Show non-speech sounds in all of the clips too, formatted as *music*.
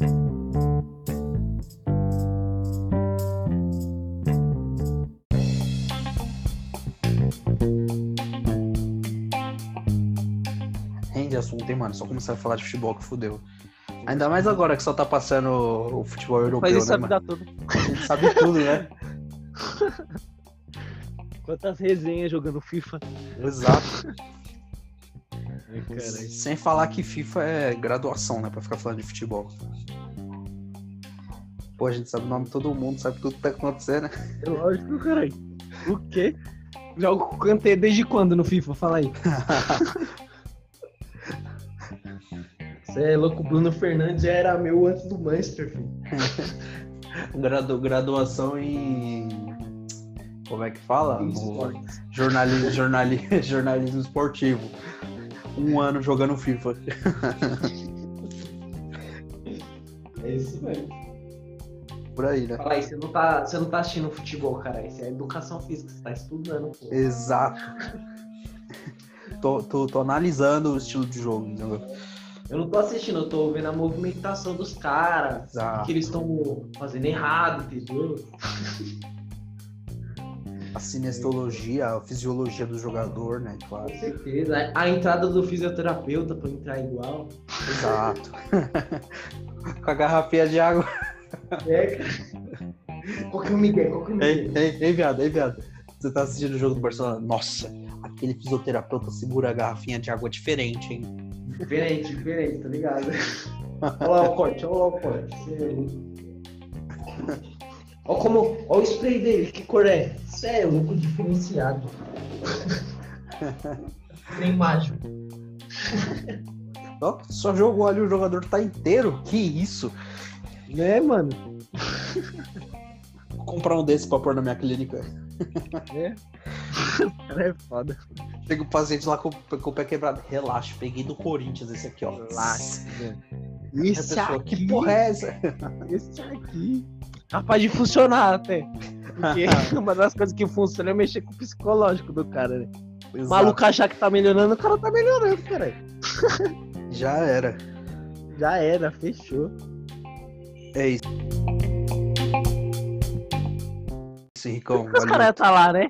Rende assunto, hein, mano? Só começar a falar de futebol que fudeu. Ainda mais agora que só tá passando o futebol europeu, Faz isso né, vida mano? toda. A gente sabe tudo, né? *laughs* Quantas resenhas jogando FIFA. Exato. Ai. Sem falar que FIFA é graduação, né? Pra ficar falando de futebol. Pô, a gente sabe o nome de todo mundo, sabe tudo que tá acontecendo, né? É lógico, caralho. O quê? Jogo com o Kanté desde quando no FIFA? Fala aí. *laughs* Você é louco, o Bruno Fernandes já era meu antes do Manchester, filho. *laughs* Gradu- graduação em. Como é que fala? *laughs* Jornalismo esportivo. Um ano jogando FIFA. *laughs* É isso mesmo. Por aí, né? Fala aí, você não tá, você não tá assistindo futebol, cara. Isso é educação física, você tá estudando, pô. Exato. Tô, tô, tô analisando o estilo de jogo, entendeu? Eu não tô assistindo, eu tô vendo a movimentação dos caras. O Exato. que eles estão fazendo errado, entendeu? A cinestologia, a fisiologia do jogador, né? Claro. Com certeza. A entrada do fisioterapeuta pra entrar igual. Exato. *laughs* Com a garrafinha de água. É, cara. Qual que é o Miguel? Qual que é o Ei, Miguel? ei, ei, viado, ei, viado. Você tá assistindo o jogo do Barcelona? Nossa, aquele fisioterapeuta segura a garrafinha de água diferente, hein? Diferente, diferente, tá ligado? Olha lá o corte, olha lá o corte. Cê louco. *laughs* Olha como. Olha o spray dele, que cor é? Isso é louco diferenciado. *laughs* Spray mágico. Ó, só jogou ali, o jogador tá inteiro. Que isso? Né, mano? Vou comprar um desse pra pôr na minha clínica. É. Cara é foda. Chega o paciente lá com, com o pé quebrado. Relaxa, peguei do Corinthians esse aqui, ó. Relaxa. Esse pessoa, aqui. que porra é essa? Esse aqui. Capaz de funcionar até. Porque *laughs* *laughs* uma das coisas que funciona é mexer com o psicológico do cara, né? O Exato. maluco achar que tá melhorando, o cara tá melhorando, cara. *laughs* Já era. Já era, fechou. É isso. Sim, Ricão. Os caras tá lá, né?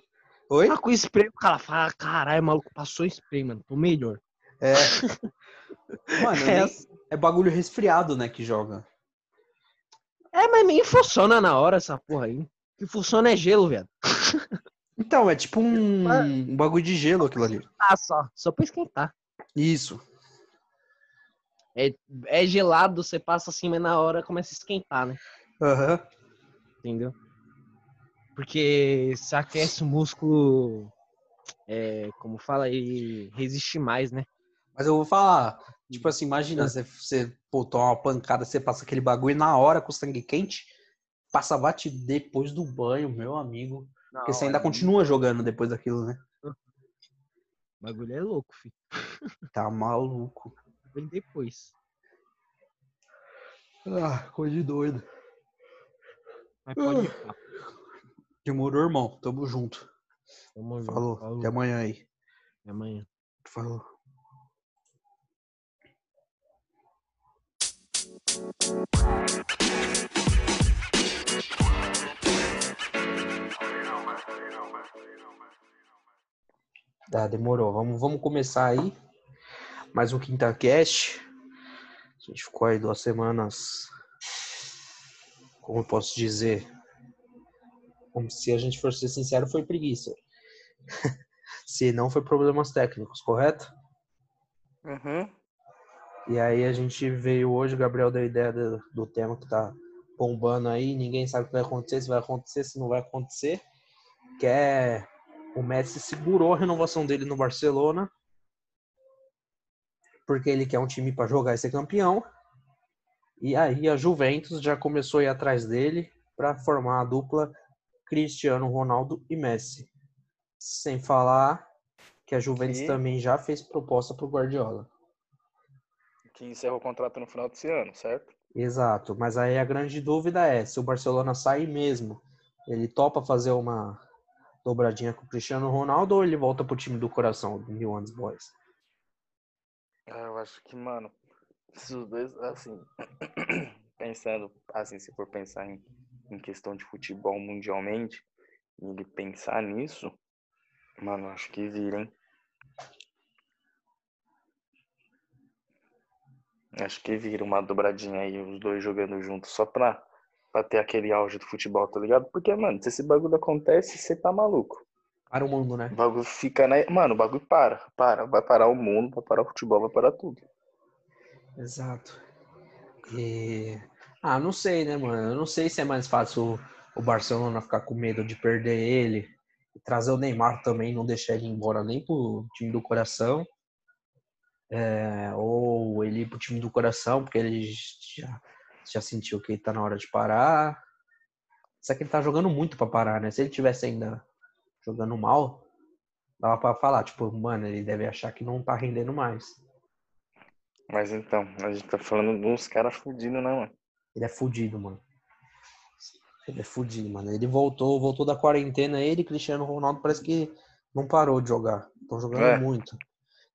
Oi? Tá com spray, o cara fala, caralho, maluco, passou spray, mano. Tô melhor. É. Mano, É, nem- é bagulho resfriado, né, que joga. É, mas nem funciona na hora essa porra aí. O que funciona é gelo, velho. Então, é tipo um, um bagulho de gelo aquilo ali. Ah, só. Só pra esquentar. Isso. É gelado, você passa assim, mas na hora começa a esquentar, né? Aham. Entendeu? Porque se aquece o músculo, é, como fala, ele resiste mais, né? Mas eu vou falar, tipo assim, imagina, você, você pô, toma uma pancada, você passa aquele bagulho na hora com o sangue quente, passa bate depois do banho, meu amigo. Porque você ainda continua jogando depois daquilo, né? O bagulho é louco, filho. *laughs* Tá maluco. Vem depois. Ah, coisa de doido. Mas pode papo. *sighs* Demorou, irmão. Tamo junto. Tamo junto. Falou. Falou. Até amanhã aí. Até amanhã. Falou. Tá, demorou. Vamos, vamos começar aí. Mais um Quinta Cast. A gente ficou aí duas semanas. Como eu posso dizer? Como se a gente fosse sincero, foi preguiça. *laughs* se não, foi problemas técnicos, correto? Uhum. E aí a gente veio hoje, o Gabriel deu a ideia do, do tema que tá bombando aí, ninguém sabe o que vai acontecer, se vai acontecer, se não vai acontecer. Que é o Messi segurou a renovação dele no Barcelona. Porque ele quer um time para jogar e ser campeão. E aí a Juventus já começou a ir atrás dele para formar a dupla Cristiano Ronaldo e Messi. Sem falar que a Juventus também já fez proposta pro Guardiola. Que encerra o contrato no final desse ano, certo? Exato, mas aí a grande dúvida é se o Barcelona sair mesmo, ele topa fazer uma dobradinha com o Cristiano Ronaldo ou ele volta pro time do coração, do New Orleans Boys? Ah, eu acho que, mano, se os dois, assim, *clears throat* pensando, assim, se for pensar em, em questão de futebol mundialmente, e ele pensar nisso, mano, acho que vira, hein? Acho que vira uma dobradinha aí, os dois jogando juntos, só pra, pra ter aquele auge do futebol, tá ligado? Porque, mano, se esse bagulho acontece, você tá maluco. Para o mundo, né? O bagulho fica na. Mano, o bagulho para, para. Vai parar o mundo, vai parar o futebol, vai parar tudo. Exato. E... Ah, não sei, né, mano? Eu não sei se é mais fácil o Barcelona ficar com medo de perder ele e trazer o Neymar também, não deixar ele embora nem pro time do coração. É, ou ele ir pro time do coração, porque ele já, já sentiu que tá na hora de parar. Só que ele tá jogando muito para parar, né? Se ele tivesse ainda jogando mal, dava para falar, tipo, mano, ele deve achar que não tá rendendo mais. Mas então, a gente tá falando de uns caras fudidos, né, mano? Ele é fudido, mano. Ele é fudido, mano. Ele voltou, voltou da quarentena, ele e Cristiano Ronaldo parece que não parou de jogar. Estão jogando É. muito.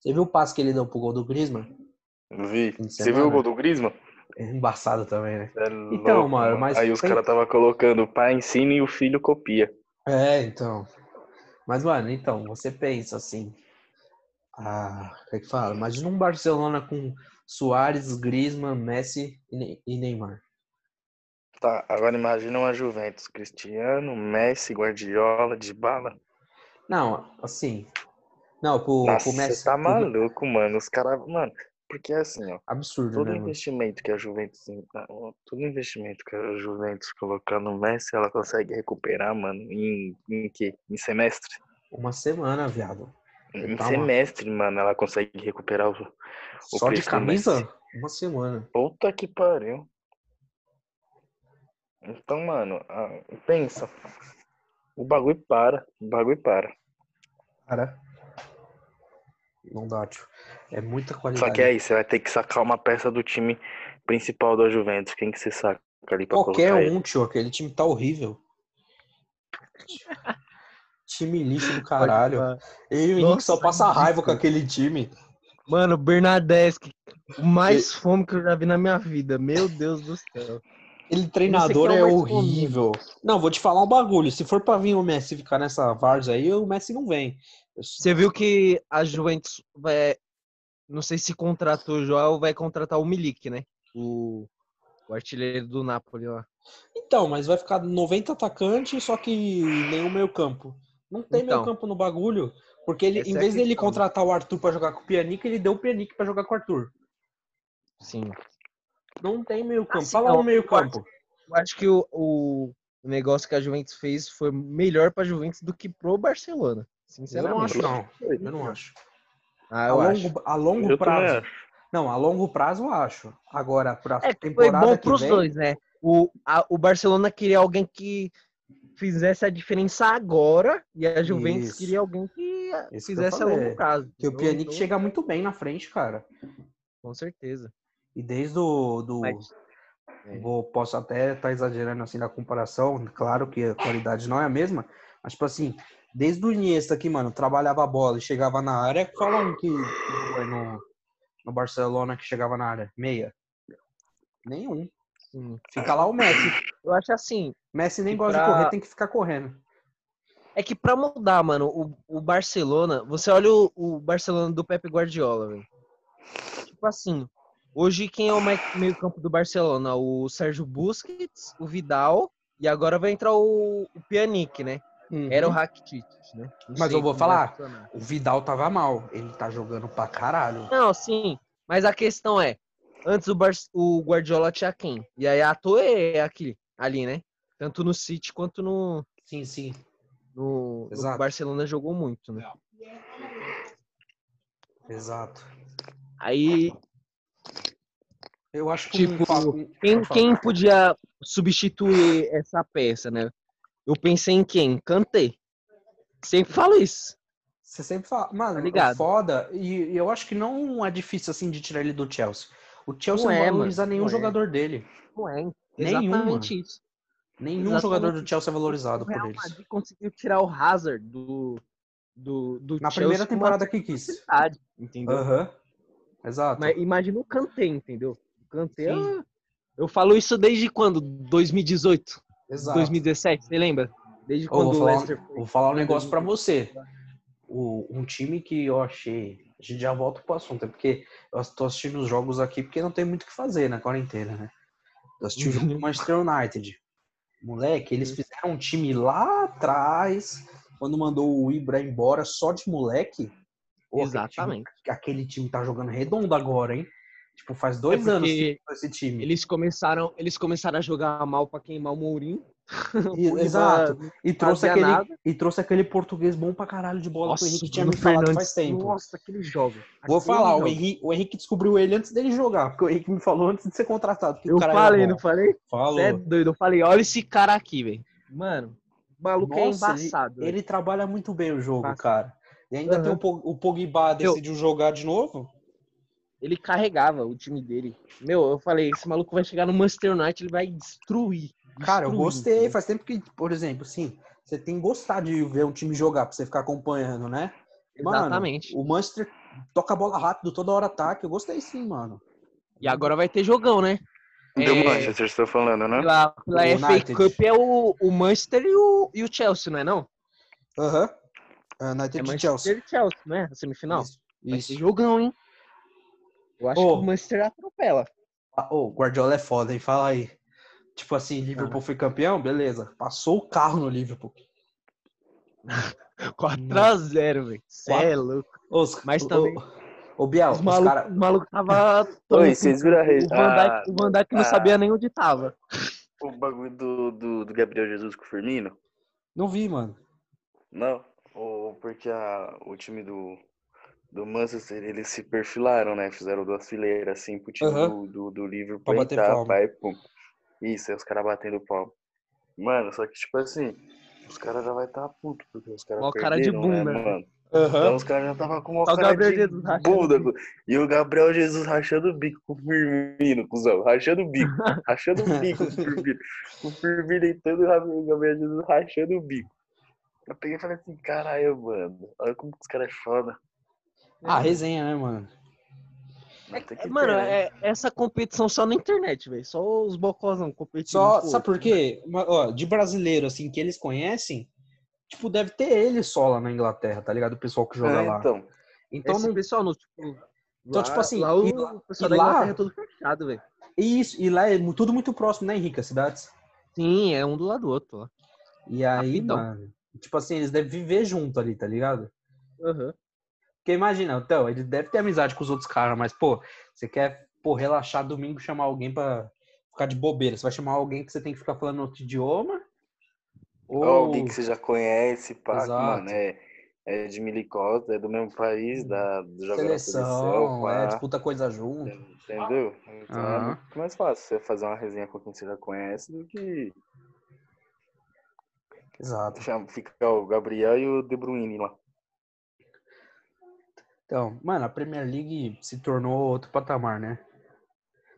Você viu o passe que ele deu pro gol do Griezmann? Vi. Você viu o gol do Griezmann? É embaçado também, né? É Então, louco, mano, mas Aí os tem- caras tava colocando o pai ensina e o filho copia. É, então. Mas, mano, então, você pensa assim. Ah, como é que fala? Imagina um Barcelona com Soares, Griezmann, Messi e e Neymar. Tá, agora imagina uma Juventus. Cristiano, Messi, Guardiola, Dybala. Não, assim. Não, pro, Nossa, pro Messi. você tá pro- maluco, mano. Os caras, mano, porque é assim, ó. Absurdo, Todo né, mano? investimento que a Juventus, todo investimento que a Juventus colocar no Messi, ela consegue recuperar, mano, em, em quê? Em semestre? Uma semana, viado. Em Calma. semestre, mano, ela consegue recuperar o. Só de preço do camisa? Uma semana. Puta que pariu. Então, mano, ah, pensa. O bagulho para, o bagulho para. Cara. Não dá, tio. É muita Só qualidade. que aí, você vai ter que sacar uma peça do time principal da Juventus. Quem que você saca ali pra Qualquer colocar ele? um, tio. Aquele time tá horrível. time lixo do caralho. Ele e o Henrique só passa raiva com aquele time. Mano, Bernadeschi, o mais fome que eu já vi na minha vida. Meu Deus do céu. Ele treinador é é horrível. Não, vou te falar um bagulho. Se for pra vir o Messi ficar nessa várzea aí, o Messi não vem. Você viu que a Juventus vai. Não sei se contratou o João ou vai contratar o Milik, né? O, o artilheiro do Napoli lá. Então, mas vai ficar 90 atacantes, só que nenhum meio campo. Não tem Então. meio campo no bagulho. Porque ele, em é a vez dele questão. contratar o Arthur pra jogar com o Pianic, ele deu o Pianic pra jogar com o Arthur. Sim. Não tem meio campo. Assim, Fala no meio campo. Eu acho que o, o, o negócio que a Juventus fez foi melhor pra Juventus do que pro Barcelona. Eu Sinceramente. não acho, não. Eu não acho. Ah, A eu acho. longo, a longo Eu prazo. Não, a longo prazo eu acho. Agora, pra É, que foi temporada bom que pros vem, dois, né? O, a- o Barcelona queria alguém que fizesse a diferença agora e a Juventus Isso. queria alguém que Isso que eu fizesse a longo prazo. que o Pianic então, chega muito bem na frente, cara. Com certeza. E desde o do, Mas- é. vou, posso até estar exagerando assim na comparação, claro que a qualidade não é a mesma, mas tipo assim, desde o Iniesta que, mano, trabalhava a bola e chegava na área, fala um que foi no, no Barcelona que chegava na área, meia. Nenhum. Sim. Fica lá o Messi. Eu acho assim, Messi nem gosta pra- de correr, tem que ficar correndo. é que pra mudar, mano, o, o Barcelona, você olha o, o Barcelona do Pepe Guardiola, velho. Tipo assim, hoje quem é o me- meio-campo do Barcelona? O Sérgio Busquets, o Vidal e agora vai entrar o, o Pjanic, né? Era o Rakitic, né? Não Uhum. Mas eu vou falar. O Vidal tava mal, ele tá jogando pra caralho. Não, sim. Mas a questão é, antes o, Bar o Guardiola tinha quem? E aí a Toé é aqui, ali, né? Tanto no City quanto no, Sim, sim. no, no Exato. Barcelona jogou muito, né? Exato. Aí Eu acho que Tipo, um Quem, quem podia substituir essa peça, né? Eu pensei em quem? Kanté. Sempre falo isso. Você sempre fala, mano, Tá ligado? foda, e eu acho que não é difícil assim de tirar ele do Chelsea. O Chelsea Não não, é, valoriza mano, nenhum não é. jogador dele. Não é? Nenhum, Exatamente isso. Nenhum Exatamente jogador do. Chelsea é valorizado por eles. Madrid conseguiu tirar o Hazard do, do, do Na Chelsea primeira temporada que quis. entendeu? Aham. Exato. Mas imagina o Kanté, entendeu? O Kanté, ah, Eu falo isso desde quando? 2018? Exato. 2017, você lembra? Desde quando vou, o falar, Leicester um- vou falar um foi negócio pra 2018. você. O, um time que eu achei. A gente já volta pro assunto, é porque eu tô assistindo os jogos aqui porque não tem muito o que fazer na quarentena, né? Eu assisti o jogo do *laughs* Manchester United. Moleque, eles fizeram um time lá atrás, quando mandou o Ibra embora só de moleque. Pô, aquele time- Exatamente. Aquele time tá jogando redondo agora, hein? Tipo, faz dois É anos que esse time. Eles começaram, eles começaram a jogar mal pra queimar o Mourinho. *laughs* E- exato. E trouxe, aquele, nada. e trouxe aquele português bom pra caralho de bola que o Henrique tinha me falado Fernandes, faz tempo. Nossa, aquele jogo. Vou falar, o. Henrique, o Henrique descobriu ele antes dele jogar, porque o Henrique me falou antes de ser contratado. que o Eu falei, não falei? Falou. Você é doido. Eu falei, olha esse cara aqui, velho. Mano, o maluco é Nossa, embaçado. Ele, ele trabalha muito bem o jogo, Embaçado. cara. E ainda Aham. tem o, o Pogba decidiu jogar de novo. Ele carregava o time dele. Meu, eu falei, esse maluco vai chegar no Manchester United, ele vai destruir. Cara, eu destruir, gostei. entendeu? Faz tempo que, por exemplo, sim, você tem que gostar de ver um time jogar pra você ficar acompanhando, né? Mano, Exatamente. o Manchester toca a bola rápido, toda hora ataque. Eu gostei sim, mano. E agora vai ter jogão, né? Do É, Manchester, você tá falando, né? Pela, pela O FA United. Cup é o, o Manchester e o, e o Chelsea, não é não? Aham. Ah, United É Manchester Chelsea. e Chelsea, não é? A semifinal? Isso. Vai isso. ser jogão, hein? Eu acho Ô. que o Manchester atropela. Ah, Ô, Guardiola é foda, hein? Fala aí. Tipo assim, Liverpool foi campeão, beleza. Passou o carro no Liverpool. *laughs* 4x0, velho. Cê Quatro- é louco. Os, Mas o- também- O, o Biel, Os os malucos cara... maluco tava. Oi, vocês viram a O rede? Van Dijk, Ah, o Van Dijk não ah. sabia nem onde tava. O bagulho do, do, do Gabriel Jesus com o Firmino? Não vi, mano. Não. O, porque a, o time do, do Manchester, eles se perfilaram, né? Fizeram duas fileiras assim pro time Aham. do, do, do Liverpool Pra bater entrar, palma. vai, pum. Isso, aí os caras batendo palma. Mano, só que tipo assim, os caras já vai estar tá puto, porque os caras Mó cara de perderam, né, bunda. mano? Então os caras já tava com uma o cara Gabriel de Jesus bunda. o E o Gabriel Jesus rachando o bico com o Firmino, cuzão. Rachando o bico. *laughs* rachando o bico com o Firmino. O Firmino entrando e o Gabriel Jesus rachando o bico. Eu peguei e falei assim, caralho, mano. Olha como que os caras é foda. Ah, resenha, né, mano? É, mano, né? é essa competição só na internet, velho. Só os bocosão competindo. Só, sabe por quê? Uma- ó, de brasileiro, assim, que eles conhecem, tipo, deve ter ele só lá na Inglaterra, tá ligado? O pessoal que joga É, lá. então. Então, Esse não... pessoal, no, tipo. Então, lá- tipo assim, Lá o e pessoal e da lá- Inglaterra é todo fechado, velho. Isso, e lá é tudo muito próximo, né, Henrique, as cidades? Sim, é um do lado do outro lá. E aí, Rapidão. mano, tipo assim, eles devem viver junto ali, tá ligado? Aham. Porque imagina, então, ele deve ter amizade com os outros caras, mas, pô, você quer, pô, relaxar domingo, chamar alguém pra ficar de bobeira. Você vai chamar alguém que você tem que ficar falando outro idioma? Ou Ou alguém que você já conhece, pá, Exato. mano, é, é de Milicota, é do mesmo país, da, na seleção, seleção, é, pá. disputa coisa junto. Entendeu? Então é muito mais fácil você fazer uma resenha com quem você já conhece do que Exato. ficar o Gabriel e o De Bruyne lá. Então, mano, a Premier League se tornou outro patamar, né?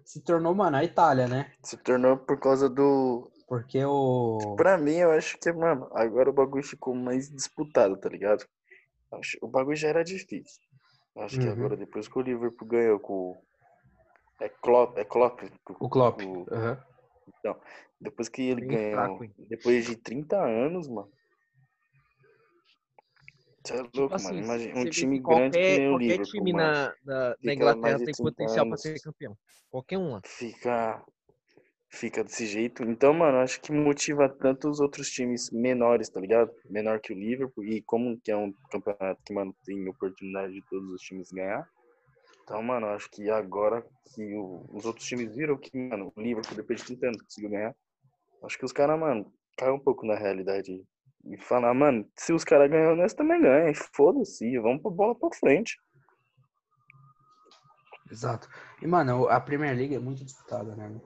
Se tornou, mano, a Itália, né? Se tornou por causa do. Porque o. Pra mim, eu acho que, mano, agora o bagulho ficou mais disputado, tá ligado? O bagulho já era difícil. Eu Acho que Uhum. agora, depois que o Liverpool ganhou com o. É Klopp, é Klopp. O Klopp. o- aham. Depois que ele Bem ganhou, fraco, depois de 30 anos, mano. Você é Tipo louco, assim, mano. Imagina um time que grande que qualquer, nem o qualquer Liverpool, time mano. na, na, na Inglaterra tem 30 potencial pra anos. ser campeão. Qualquer um lá. Fica, fica desse jeito. Então, mano, acho que motiva tanto os outros times menores, tá ligado? Menor que o Liverpool. E como que é um campeonato que, mano, tem oportunidade de todos os times ganhar. Então, mano, acho que agora que o- os outros times viram que, mano, o Liverpool, depois de 30 anos, conseguiu ganhar. Acho que os caras, mano, caem um pouco na realidade. E falar, mano, se os caras ganham, nós também ganham. E Foda-se, vamos pra bola pra frente. Exato. E, mano, a Premier League é muito disputada, né?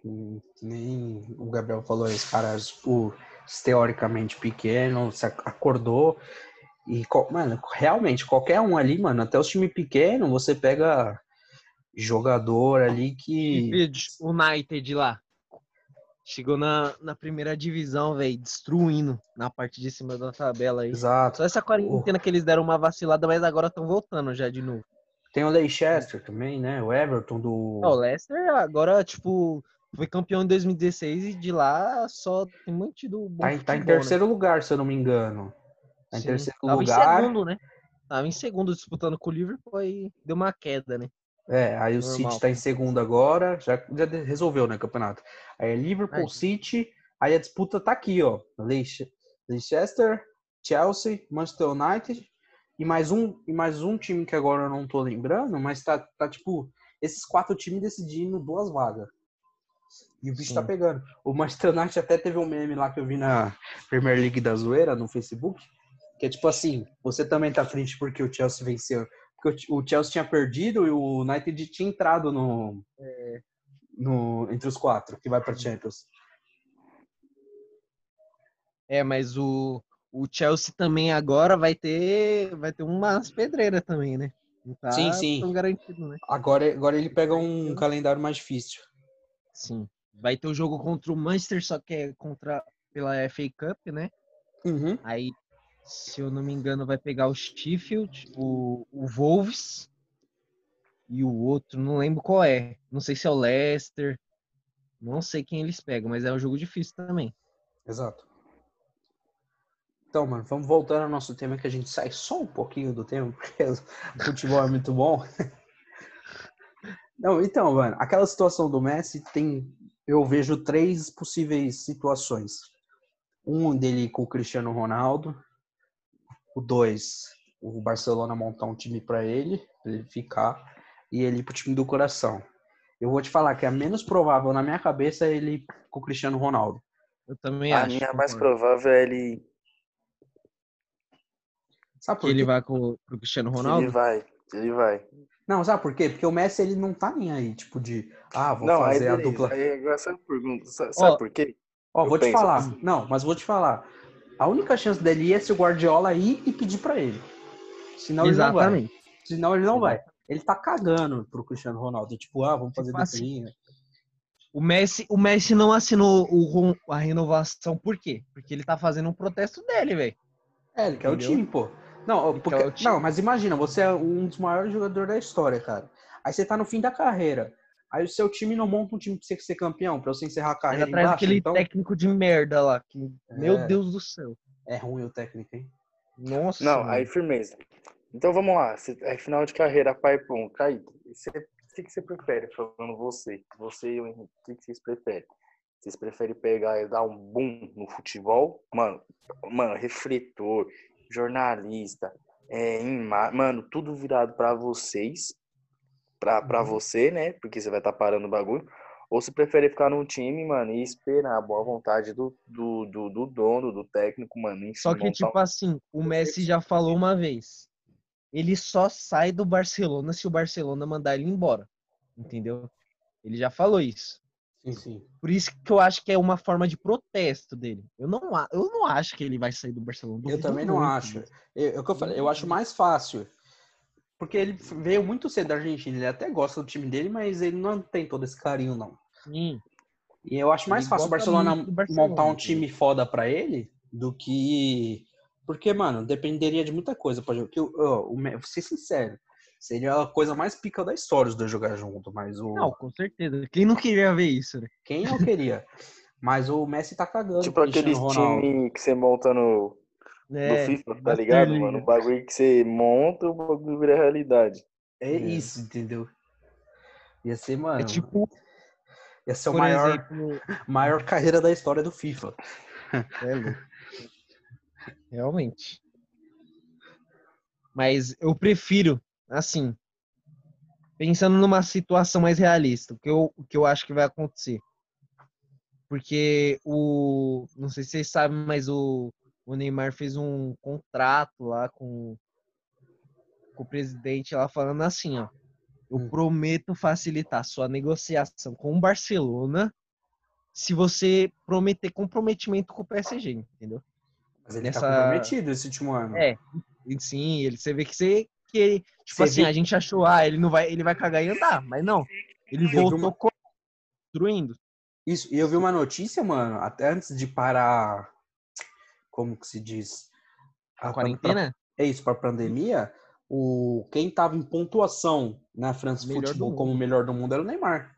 Que Nem o Gabriel falou, os caras, o, teoricamente pequeno, se ac- acordou. E, mano, realmente, qualquer um ali, mano, até os times pequenos, você pega jogador ali que. United lá. Chegou na, na primeira divisão, velho, destruindo na parte de cima da tabela aí. Exato. Só essa quarentena que eles deram uma vacilada, mas agora estão voltando já de novo. Tem o Leicester também, né? O Everton do. Ó, o Leicester agora, tipo, foi campeão em 2016 e de lá só tem mantido Tá, em- tá em futebol, né? terceiro lugar, se eu não me engano. Tá em Sim. terceiro Tava lugar. em segundo, né? Tava em segundo disputando com o Liverpool e deu uma queda, né? É, aí o Normal. City tá em segundo agora, já, já resolveu, né, campeonato. Aí é Liverpool, Aí. City, aí a disputa tá aqui, ó. Leice- Leicester, Chelsea, Manchester United e mais um e mais um time que agora eu não tô lembrando, mas tá, tá tipo esses quatro times decidindo duas vagas. E o bicho tá Sim. pegando. O Manchester United até teve um meme lá que eu vi na Premier League da Zoeira no Facebook, que é tipo assim, você também tá triste porque o Chelsea venceu. Porque o Chelsea tinha perdido e o United tinha entrado no, no entre os quatro que vai pra Champions. É, mas o, o Chelsea também agora vai ter vai ter umas pedreiras também, né? Não tá Sim, sim. tão garantido, né? Agora, agora ele pega um calendário mais difícil. Sim. Vai ter o jogo contra o Manchester, só que é contra pela FA Cup, né? Uhum. Aí, se eu não me engano, vai pegar o Sheffield, o, o Wolves e o outro, não lembro qual é. Não sei se é o Leicester. Não sei quem eles pegam, mas é um jogo difícil também. Exato. Então, mano, vamos voltando ao nosso tema que a gente sai só um pouquinho do tema, porque o futebol é muito bom. Não, então, mano, aquela situação do Messi tem. Eu vejo três possíveis situações. Um dele com o Cristiano Ronaldo. O dois, o Barcelona montar um time pra ele, pra ele ficar. E ele ir pro time do coração. Eu vou te falar que a menos provável na minha cabeça é ele com o Cristiano Ronaldo. Eu também A acho. minha mais provável é ele, Sabe por Que ele vai com pro Cristiano Ronaldo? ele vai. Ele vai. Não, sabe por quê? Porque o Messi ele não tá nem aí, tipo de, ah, vou não, aí fazer a beleza. dupla. Aí agora sabe a pergunta? Sa- Sabe Ó, por quê? Ó, eu vou te penso falar. assim. Não, mas vou te falar. A única chance dele é se o Guardiola ir e pedir pra ele. Senão ele não vai. Exatamente. Senão ele não vai. Ele tá cagando pro Cristiano Ronaldo. Tipo, ah, vamos fazer Tipo assim. O Messi, o Messi não assinou o a renovação, por quê? Porque ele tá fazendo um protesto dele, velho. É, ele quer o Entendeu? time, pô. Não, porque- o não, mas imagina, você é um dos maiores jogadores da história, cara. Aí você tá no fim da carreira. Aí o seu time não monta um time pra você ser campeão, pra você encerrar a Ele carreira atrás embaixo, daquele então... técnico de merda lá. Que, Meu É. Deus do céu. É ruim o técnico, hein? Nossa. Não, mano. aí firmeza. Então vamos lá. Cê- É final de carreira, pai pum. Kaique, você- o que, que você prefere? Falando você. Você e o Henrique, o que, que vocês preferem? Vocês preferem pegar e dar um boom no futebol? Mano, mano, refletor, jornalista, é, ima- mano, tudo virado pra vocês. Pra, pra Uhum. você, né? Porque você vai estar parando o bagulho. Ou você prefere ficar num time, mano, e esperar a boa vontade do, do, do, do dono, do técnico, mano. Só que, montar tipo um- assim, o Messi já falou uma vez. Ele só sai do Barcelona se o Barcelona mandar ele embora. Entendeu? Ele já falou isso. Sim, sim. Por isso que eu acho que é uma forma de protesto dele. Eu não, eu não acho que ele vai sair do Barcelona. Eu também não muito acho. Eu, é o que eu falei, eu acho mais fácil. Porque ele veio muito cedo da Argentina. Ele até gosta do time dele, mas ele não tem todo esse carinho, não. Sim. E eu acho mais Ele fácil o Barcelona, Barcelona, montar um entendeu? time foda pra ele do que. Porque, mano, dependeria de muita coisa. Por exemplo, que, o- ó, o Me- vou ser sincero. Seria a coisa mais pica da história os dois jogar junto, mas o. Não, com certeza. Quem não queria ver isso, né? Quem não queria? *laughs* mas o Messi tá cagando. Tipo aquele time que você monta no, no É, FIFA, tá ligado, League. mano? O bagulho que você monta, o bagulho vira realidade. É É. isso, entendeu? Ia ser, mano. É tipo, ia ser o maior, exemplo, maior carreira da história do FIFA. *laughs* É louco. Realmente. Mas eu prefiro, assim, pensando numa situação mais realista, o que eu, o que eu acho que vai acontecer. Porque o. Não sei se vocês sabem, mas o, o Neymar fez um contrato lá com, com o presidente lá falando assim, ó. Eu Hum. prometo facilitar sua negociação com o Barcelona se você prometer comprometimento com o PSG, entendeu? Mas ele Nessa- tá comprometido esse último ano. É, sim, ele, você vê que você que ele, tipo Você assim, vê- a gente achou, ah, ele não vai, ele vai cagar e andar, mas não. Ele vi voltou uma- construindo. Isso, e eu vi uma notícia, mano, até antes de parar, como que se diz? A Ah, quarentena? É isso, para pandemia, o, quem tava em pontuação na França Melhor mundo. como o melhor do mundo era o Neymar.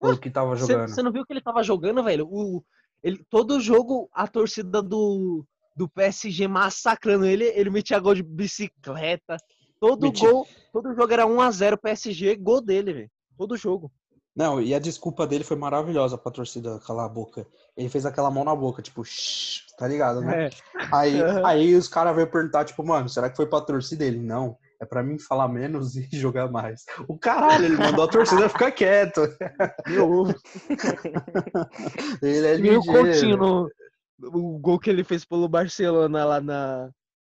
Pelo que tava Você jogando. você não viu que ele tava jogando, velho? O, ele, todo jogo, a torcida do, do PSG massacrando ele, ele metia gol de bicicleta. Todo gol, todo jogo era 1x0 PSG, gol dele, velho. Todo jogo. Não, e a desculpa dele foi maravilhosa pra torcida calar a boca. Ele fez aquela mão na boca, tipo, "Shh", tá ligado, né? É. Aí, *laughs* aí os caras veio perguntar, tipo, mano, será que foi pra torcida? Ele, não, é pra mim falar menos *laughs* e jogar mais. O caralho, ele mandou a torcida *laughs* ficar quieto. Meu, Ele é meu ligeiro. Coutinho no o gol que ele fez pelo Barcelona lá na,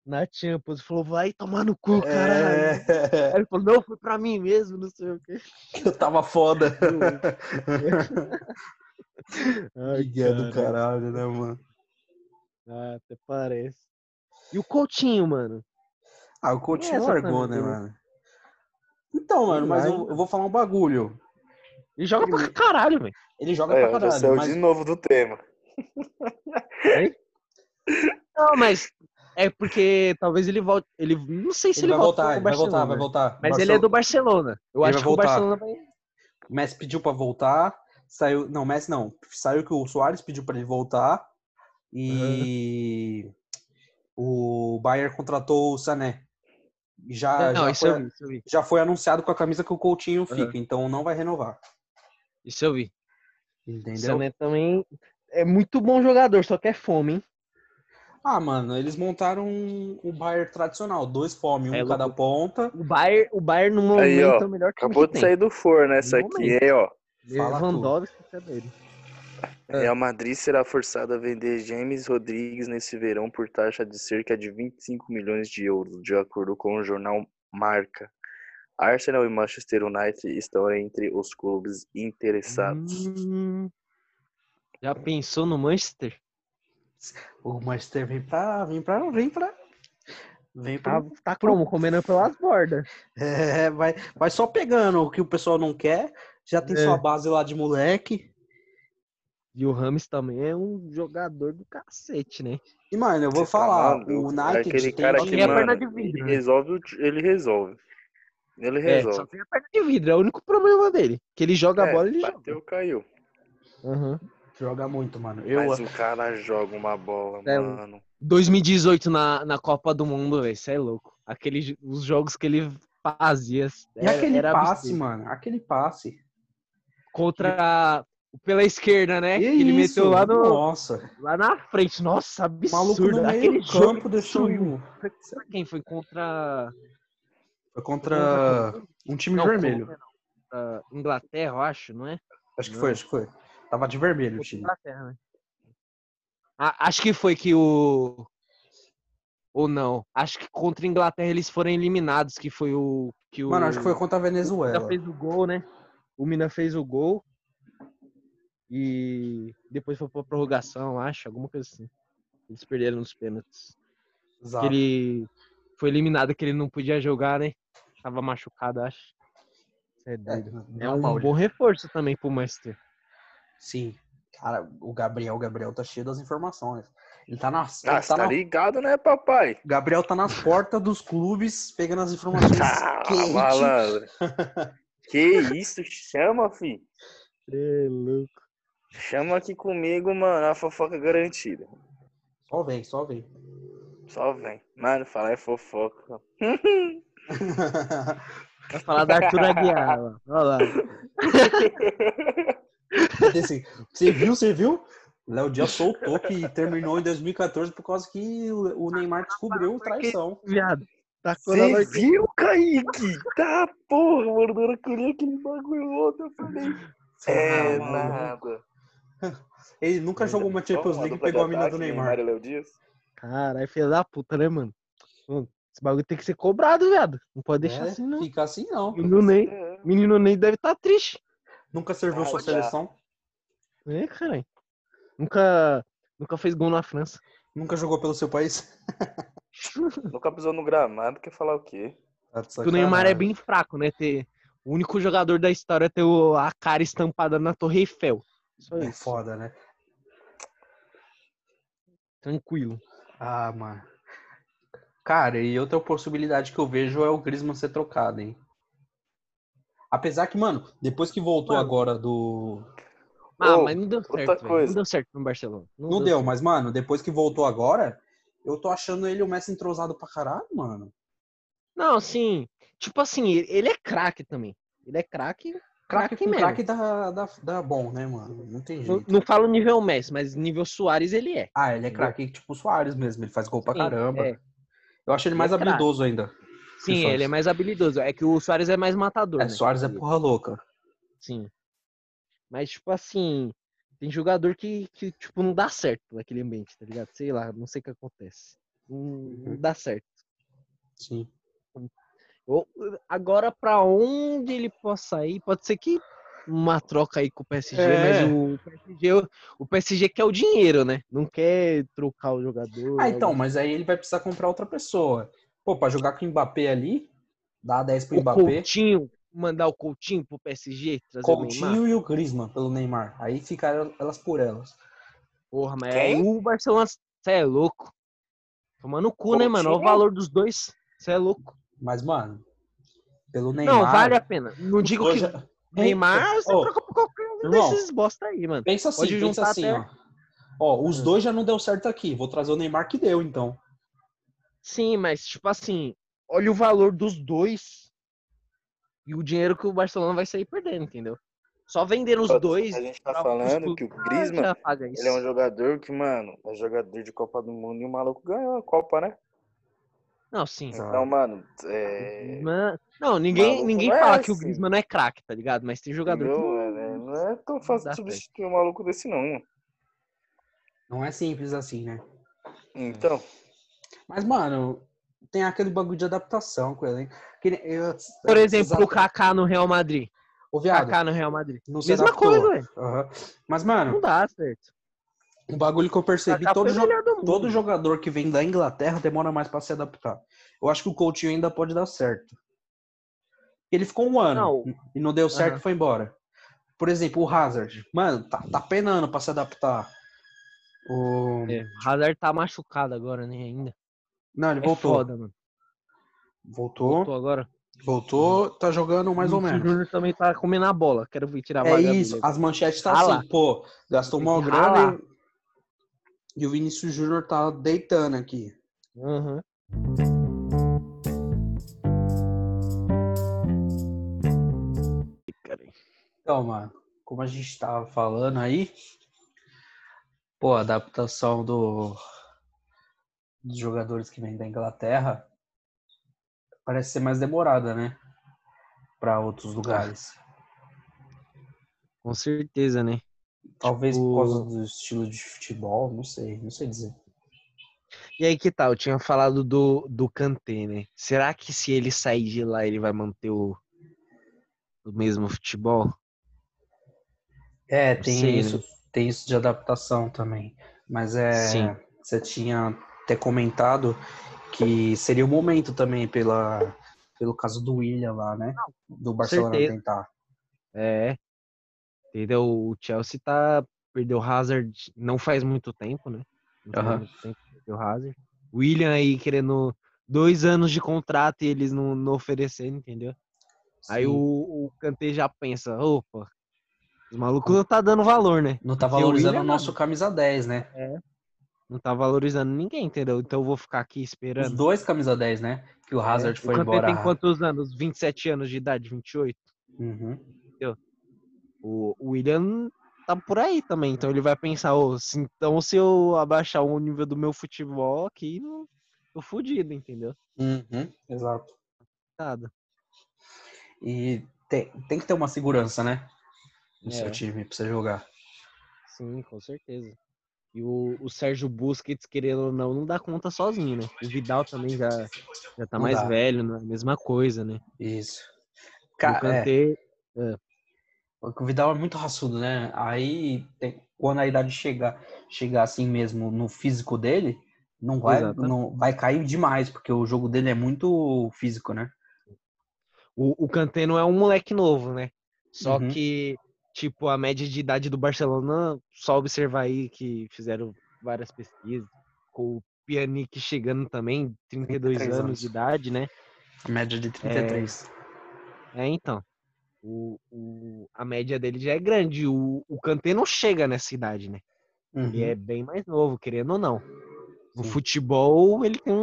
na Champions. Falou, vai tomar no cu, caralho. É, Aí ele falou, não, foi pra mim mesmo, não sei o quê. eu tava foda. *laughs* *laughs* Ai, Miguel do cara. caralho, né, mano? Ah, até parece. E o Coutinho, mano? Ah, o Coutinho Essa largou, né, mano? Então, mano, mas eu, eu vou falar um bagulho. Ele joga pra caralho, velho. Ele joga Aí, pra caralho, saiu mas... de novo do tema. *laughs* Não, mas é porque talvez ele volte. Ele não sei se Ele ele, vai volta voltar, vai voltar, vai voltar. Mas ele é do Barcelona. Eu Ele acho que o Barcelona vai. O Messi pediu pra voltar, saiu, não, Messi não, saiu que o Soares pediu pra ele voltar e o Bayern contratou o Sané. Já, não, já, eu foi, vi, eu já foi anunciado com a camisa que o Coutinho Aham. fica, então não vai renovar. Isso eu vi. O Entendeu? Sané também é muito bom jogador, só que é fome, hein? Ah, mano, eles montaram o Bayern tradicional, dois fome, um É em cada ponta. O Bayern, o Bayern no momento Aí, ó, é o melhor time Acabou que de tem. sair do forno essa No aqui, hein, ó. Fala Lewandowski é dele. É. Real Madrid será forçado a vender James Rodrigues nesse verão por taxa de cerca de 25 milhões de euros, de acordo com o jornal Marca. Arsenal e Manchester United estão entre os clubes interessados. Hum, já pensou no Manchester? O Manchester vem pra. Vem pra. Vem pra. Vem pra. Tá, tá como? Comendo pelas bordas. É, vai, vai só pegando o que o pessoal não quer. Já tem É. sua base lá de moleque. E o Rames também é um jogador do cacete, né? E, mano, eu vou Você tá falar, maluco? o É United aquele tem cara Só que, tem a mano, perna de vidro, ele né? resolve, ele resolve. Ele É, resolve. só tem a perna de vidro, é o único problema dele. Que ele joga a É, bola, ele bateu, caiu. joga. Uhum. Joga muito, mano. Eu, Mas o cara joga uma bola, É, mano. 2018 na, na Copa do Mundo, velho, isso é louco. Aqueles, os jogos que ele fazia. E era- aquele era passe, absurdo. mano? Aquele passe. Contra. Pela esquerda, né? E que ele isso? meteu lá, no, Nossa. lá na frente. Nossa, absurdo. maluco no Aquele campo deixou contra quem? Foi contra. Foi contra um time Não, vermelho. Contra Inglaterra, eu acho, não é? Acho que Não. foi, acho que foi. Tava de vermelho o time. Ah, acho que foi que o. Ou não. Acho que contra a Inglaterra eles foram eliminados, que foi o. Que o... Mano, acho que foi contra a O Mina Venezuela. fez o gol, né? O Mina fez o gol. E depois foi pra prorrogação, acho, alguma coisa assim. Eles perderam nos pênaltis. Que Exato. ele foi eliminado, que ele não podia jogar, né? Tava machucado, acho. Isso é doido. É, um bom reforço também pro Manchester. Sim. Cara, o Gabriel, o Gabriel tá cheio das informações. Ele tá nas. Ah, ele tá tá na- ligado, né, papai? O Gabriel tá nas portas dos clubes pegando as informações *laughs* Ah, malandro. *laughs* que isso? Chama, fi. É louco. Chama aqui comigo, mano. A fofoca garantida. Só vem, só vem. Só vem. Mano, falar é fofoca. *laughs* Vai falar da Arthur Aguiar. Olha lá. Assim, você viu, você viu? Léo Dias soltou que terminou em 2014 por causa que o Neymar descobriu traição. Viado. Você noite. viu, Kaique? Tá, porra, mano. Eu li aquele bagulho ontem, eu falei. É Ah, mano. nada. Ele nunca jogou uma Champions League e pegou a mina do Neymar. Léo Dias. Caralho, filho da puta, né, mano? Mano, Esse bagulho tem que ser cobrado, viado. Não pode deixar É, assim, não. Fica assim não. Menino Ney, É. menino Ney deve estar triste. Nunca serviu Ah, sua já. seleção. É, caralho. Nunca, nunca fez gol na França. Nunca jogou pelo seu país. *laughs* Nunca pisou no gramado, quer falar o quê? Tá o Neymar é bem fraco, né? Ter, o único jogador da história a ter o- a cara estampada na Torre Eiffel. Só É isso. foda, né? Tranquilo. Ah, mano. Cara, e outra possibilidade que eu vejo é o Griezmann ser trocado, hein? Apesar que, mano, depois que voltou Mano. agora do. Ah, mas não deu certo. Não deu certo no Barcelona. Não deu, mas, mano, depois que voltou agora, eu tô achando ele o Messi entrosado pra caralho, mano. Não, sim. Tipo assim, ele- é craque também. Ele é craque. Craque mesmo. craque dá, dá, dá bom, né, mano? Não tem Não, jeito. não falo nível Messi, mas nível Soares ele é. Ah, ele é craque tipo o Soares mesmo, ele faz gol pra Sim, caramba. é. Eu acho ele Ele mais é habilidoso ainda. Sim, ele é mais habilidoso. É que o Soares é mais matador. É, né? Soares é porra louca. Sim. Mas, tipo assim, tem jogador que, que, tipo, não dá certo naquele ambiente, tá ligado? Sei lá, não sei o que acontece. Não, não Uhum. dá certo. Sim. Agora, pra onde ele possa ir, pode ser que uma troca aí com o PSG, É. mas o PSG, o PSG quer o dinheiro, né? Não quer trocar o jogador. Ah, então, mas aí ele vai precisar comprar outra pessoa. Pô, pra jogar com o Mbappé ali, dá 10 pro o Mbappé. Coutinho, mandar o Coutinho pro PSG, trazer o Neymar. Coutinho e o Griezmann pelo Neymar. Aí fica elas por elas. Porra, mas Quem? aí o Barcelona, você é louco. Tomando cu, né, mano? Olha o Coutinho? valor dos dois. Você é louco. Mas, mano, pelo Neymar. Não, vale a pena. Não digo que já- Neymar você Ô, troca por qualquer um irmão, desses bosta aí, mano. Pensa assim, Pode pensa assim, até- ó. Ó, os dois já não deu certo aqui. Vou trazer o Neymar que deu, então. Sim, mas tipo assim, olha o valor dos dois e o dinheiro que o Barcelona vai sair perdendo, entendeu? Só vendendo os dois. A gente tá falando que o Ah, Griezmann, isso. ele é um jogador que, mano, é jogador de Copa do Mundo e o maluco ganhou a Copa, né? Não, sim. Então, mano, é... Não, ninguém, ninguém não é fala que o assim. Griezmann não é craque, tá ligado? Mas tem jogador que não- É, não é tão fácil de substituir um maluco desse, não. mano. Não é simples assim, né? Então, Mas, mano, tem aquele bagulho de adaptação com ele, Por exemplo, o. Kaká no Real Madrid. O viado. Kaká no Real Madrid. Não Mesma adaptou. coisa, velho. Aham. Mas, Não mano, dá certo. um bagulho que eu percebi, todo, o jo- todo jogador que vem da Inglaterra demora mais pra se adaptar. Eu acho que o Coutinho ainda pode dar certo. Ele ficou um ano Não. e não deu certo e foi embora. Por exemplo, o Hazard. Mano, tá, tá penando pra se adaptar. O... É, o Hazard tá machucado agora, né, ainda. Não, ele É voltou. foda, mano. Voltou. Voltou agora. Voltou, tá jogando mais ou O menos. Júnior também tá comendo a bola. Quero tirar a É isso, dele. as manchetes tá Rala. assim, pô, gastou uma que grana e, e o Vinícius Júnior tá deitando aqui. Uhum. Então, mano, como a gente tava falando aí, pô, a adaptação do, dos jogadores que vêm da Inglaterra parece ser mais demorada, né? Pra outros lugares. Com certeza, né? Talvez tipo- por causa do estilo de futebol, não sei, não sei dizer. E aí que tal? Eu tinha falado do, do Kanté, né? Será que se ele sair de lá, ele vai manter o, o mesmo futebol? É, tem sei, né? isso, tem isso de adaptação também. Mas é, Sim. você tinha até comentado que seria o momento também pela, pelo caso do William lá, né? Do Barcelona certeza. tentar. É. Entendeu? O Chelsea tá. Perdeu o Hazard não faz muito tempo, né? Não Aham. muito tempo perdeu o Hazard. William aí querendo dois anos de contrato e eles não, não oferecendo, entendeu? Aí Sim. o, o Kanté já pensa, opa, os malucos não tá dando valor, né? Não tá valorizando o nosso camisa 10, né? Não tá valorizando ninguém, entendeu? Então eu vou ficar aqui Os esperando. dois camisa 10, né? Que o Hazard o foi Kanté embora. tem quantos anos? 27 anos de idade, 28? Uhum. O, o William tá por aí também, então ele vai pensar, ô, se, então se eu abaixar o nível do meu futebol aqui, eu tô fudido, entendeu? Uhum. Exato. Nada. E tem, tem que ter uma segurança, né? No É. seu time pra você jogar. Sim, com certeza. E o, o Sérgio Busquets, querendo ou não, não dá conta sozinho, né? O Vidal também já, já tá Não mais dá. velho, né? Mesma coisa, né? Isso. o Cara, é. Kanté, O Vidal é muito raçudo, né? Aí, tem- quando a idade chegar, chegar assim mesmo no físico dele, não vai, não, vai cair demais, porque o jogo dele é muito físico, né? o, o Kanté não é um moleque novo, né? Só Uhum. que, tipo, a média de idade do Barcelona, só observar aí que fizeram várias pesquisas, com Pjanic chegando também, 32 33 anos anos. de idade, né? Média de 33. É, então. O, o- a média dele já é grande. O, o Kanté não chega nessa idade, né? Ele Uhum. é bem mais novo, querendo ou não. No Sim. futebol, ele tem um,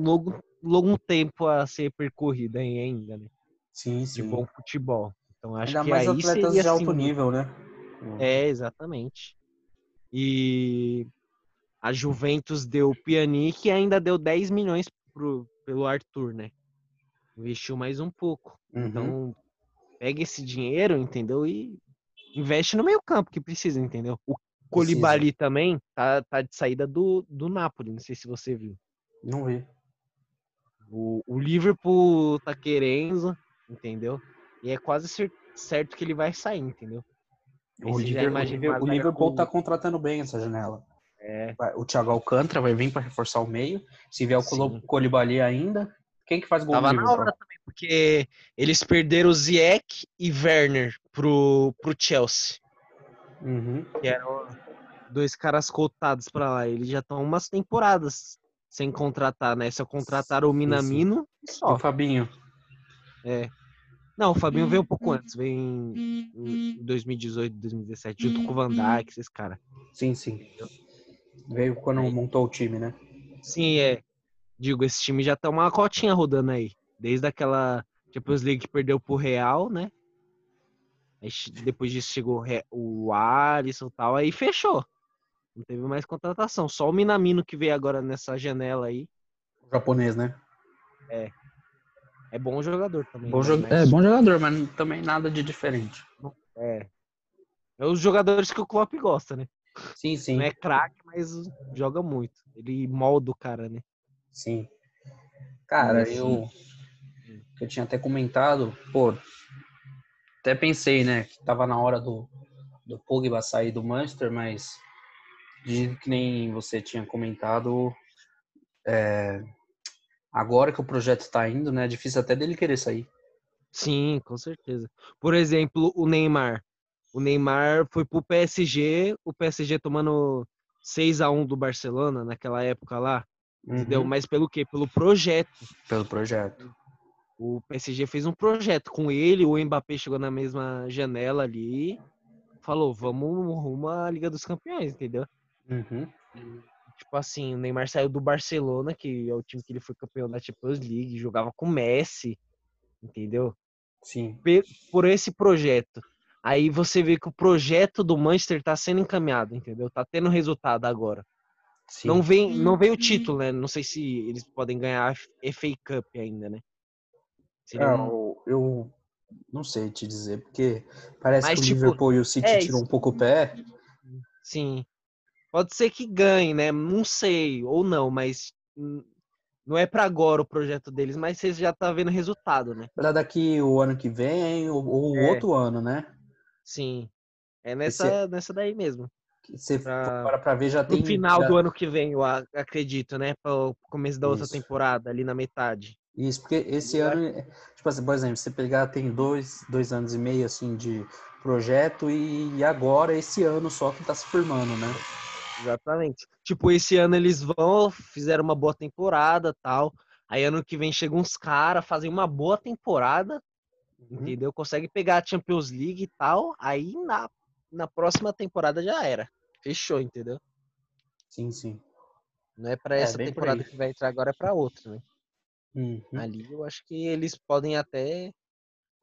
um longo, longo tempo a ser percorrido ainda, né? Sim, De sim. bom futebol. Então acho Ainda que mais aí atletas seria de alto assim, nível, né? É, exatamente. E a Juventus deu Pjanic e ainda deu 10 milhões pro, pelo Arthur, né? Investiu mais um pouco. Uhum. Então, pega esse dinheiro, entendeu? E investe no meio campo que precisa, entendeu? O Colibali também tá, tá de saída do, do Napoli, não sei se você viu. Não vi. O, o Liverpool tá querendo, entendeu? E é quase cer- certo que ele vai sair, entendeu? O, você já Liver- o Liverpool com- tá contratando bem essa janela. É, O Thiago Alcântara vai vir para reforçar o meio. Se vier o. Colibali ainda, quem que faz gol Tava na Liverpool? hora também, porque eles perderam o Ziyech e Werner pro, pro Chelsea, Uhum. que eram dois caras cotados pra lá. Eles já estão umas temporadas sem contratar, né? Só contrataram o Minamino e E só. o Fabinho. É. Não, o Fabinho veio um pouco antes, veio em, em 2018, 2017, junto com o Van Dijk, esses caras. Sim, sim. Veio quando Aí. montou o time, né? Sim, é. Digo, esse time já tá uma cotinha rodando aí. Desde aquela Champions League que perdeu pro Real, né? Aí depois disso chegou o Alisson e tal, aí fechou. Não teve mais contratação. Só o Minamino que veio agora nessa janela aí. O japonês, né? É bom jogador também. Bom né? Mas- É, bom jogador, mas também nada de diferente. É. É os jogadores que o Klopp gosta, né? Sim, sim. Não é craque, mas joga muito. Ele molda o cara, né? Sim. Cara, E eu, eu tinha até comentado, pô, até pensei, né, que tava na hora do, do Pogba sair do Manchester, mas de que nem você tinha comentado, é, agora que o projeto tá indo, né, é difícil até dele querer sair. Sim, com certeza. Por exemplo, o Neymar. O Neymar foi pro PSG, o PSG tomando 6 a 1 do Barcelona naquela época lá, entendeu? Uhum, Mas pelo quê? Pelo projeto. Pelo projeto. O PSG fez um projeto com ele, o Mbappé chegou na mesma janela ali, falou, vamos rumo à Liga dos Campeões, entendeu? Uhum. Tipo assim, o Neymar saiu do Barcelona, que é o time que ele foi campeão da Champions League, jogava com o Messi, entendeu? Sim. por esse projeto. Aí você vê que o projeto do Manchester tá sendo encaminhado, entendeu? Tá tendo resultado agora. Sim. Não vem, não veio o título, né? Não sei se eles podem ganhar a FA Cup ainda, né? Seria É, um- eu, não sei te dizer, porque parece Mas, que o tipo, Liverpool e o City é isso. um pouco o pé. Sim. Pode ser que ganhe, né? Não sei, ou não, mas não é pra agora o projeto deles, mas você já tá vendo resultado, né? Pra daqui o ano que vem ou, ou o É. outro ano, né? Sim. É nessa, nessa daí mesmo. Você Pra- para pra ver já No tem final já- do ano que vem, eu acredito, né? Para o começo da outra Isso. temporada, ali na metade. Isso, porque esse Eu ano, é- tipo assim, por exemplo, você pegar tem dois, dois anos e meio assim de projeto e agora esse ano só que tá se firmando, né? Exatamente. Tipo, esse ano eles vão, fizeram uma boa temporada tal. Aí ano que vem chegam uns caras, fazem uma boa temporada, Uhum. entendeu? Consegue pegar a Champions League e tal. Aí na, na próxima temporada já era. Fechou, entendeu? Sim, sim. Não é pra É, essa por temporada que vai entrar agora, é pra outra, né? Uhum. Ali eu acho que eles podem até